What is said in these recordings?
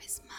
Una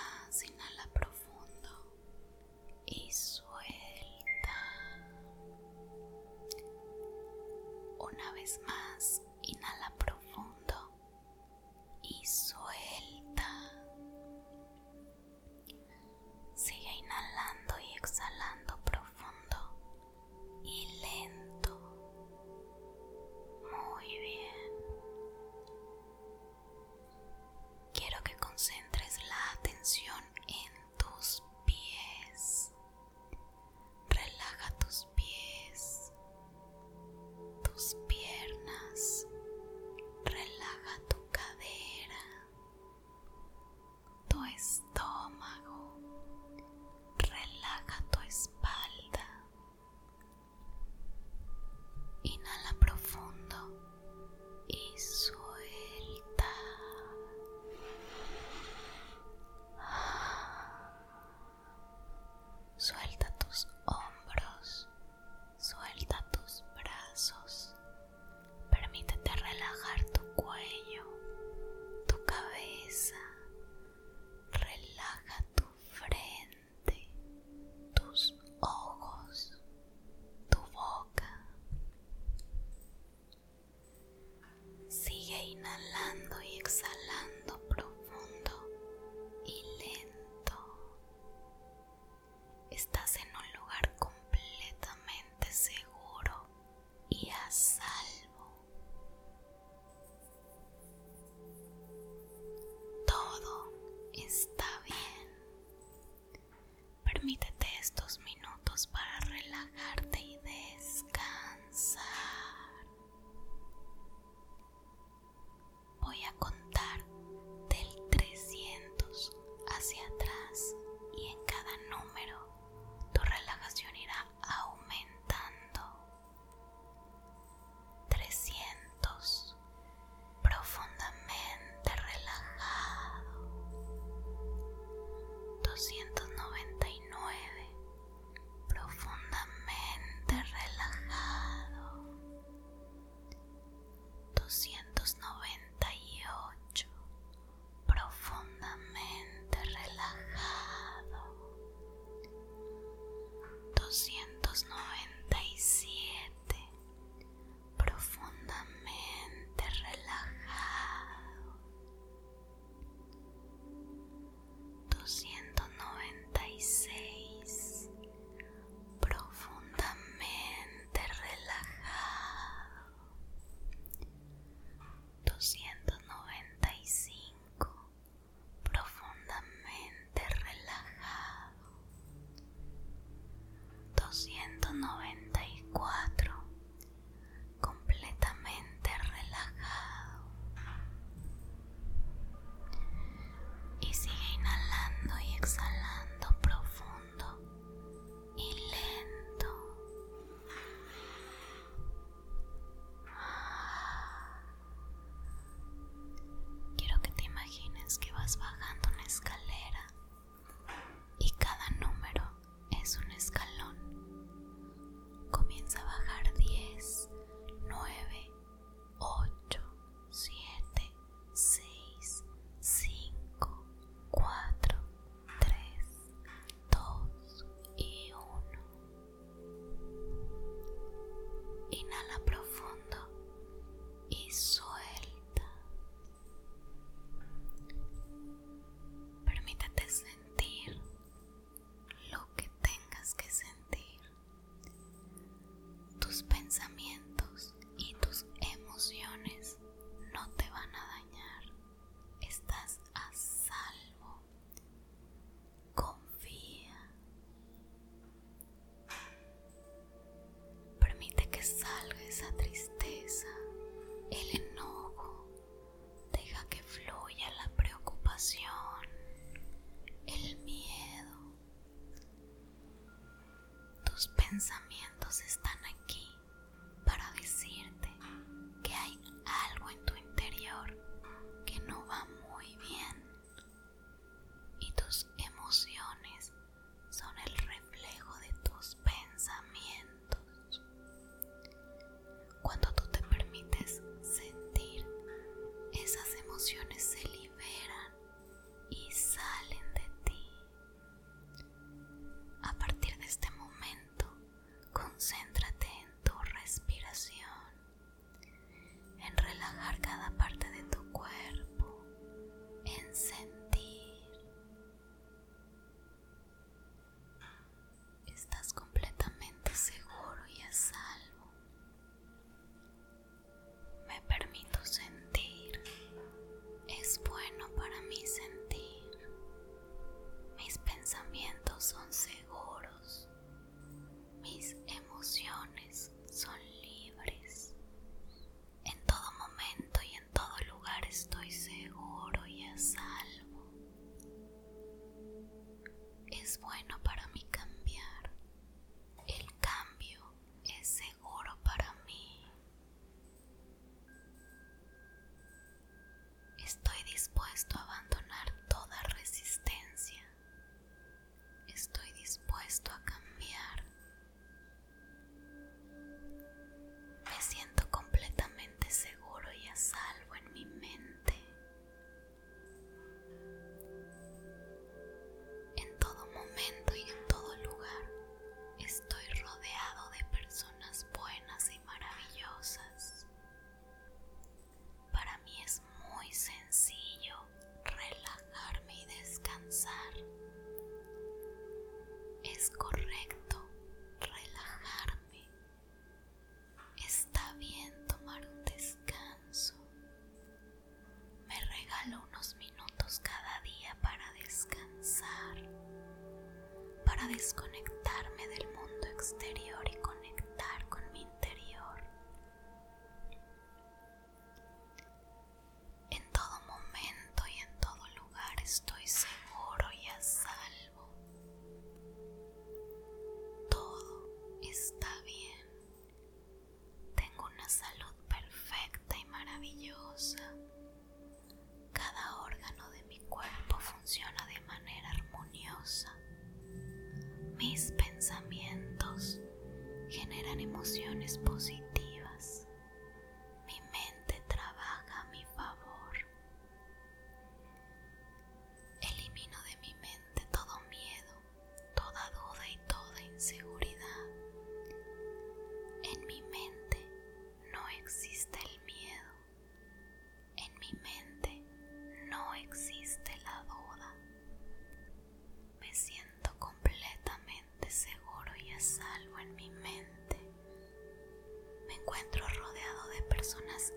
encuentro rodeado de personas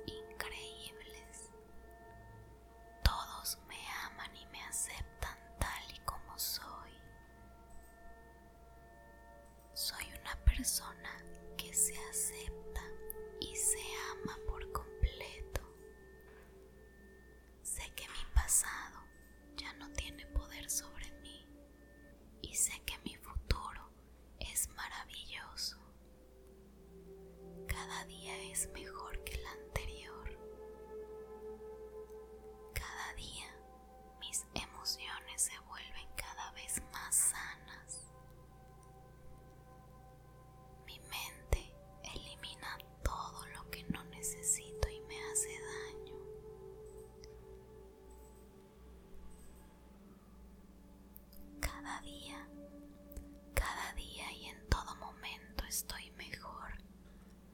estoy mejor,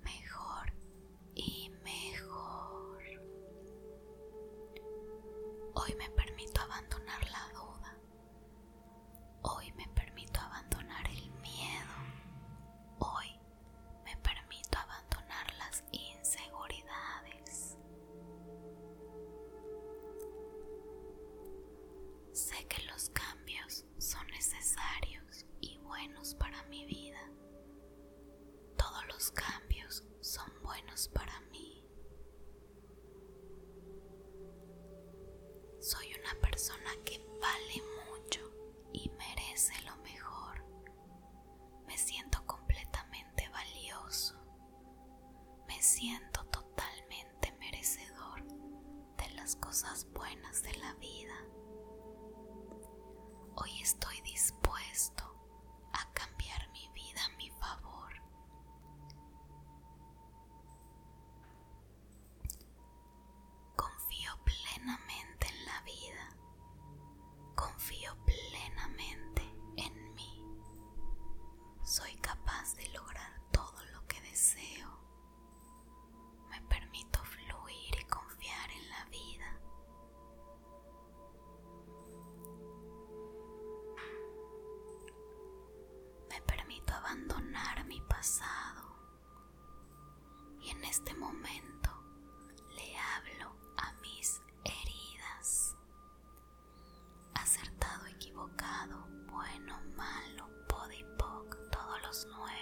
mejor y mejor. Hoy me permito abandonar la duda. Hoy me permito abandonar el miedo. Hoy me permito abandonar las inseguridades. Sé que los cambios son necesarios y buenos para mi vida. para mí. Soy una persona que vale mucho y merece lo mejor. Me siento completamente valioso. Me siento totalmente merecedor de las cosas bueno, malo, podipoc, todos los nueve,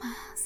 más,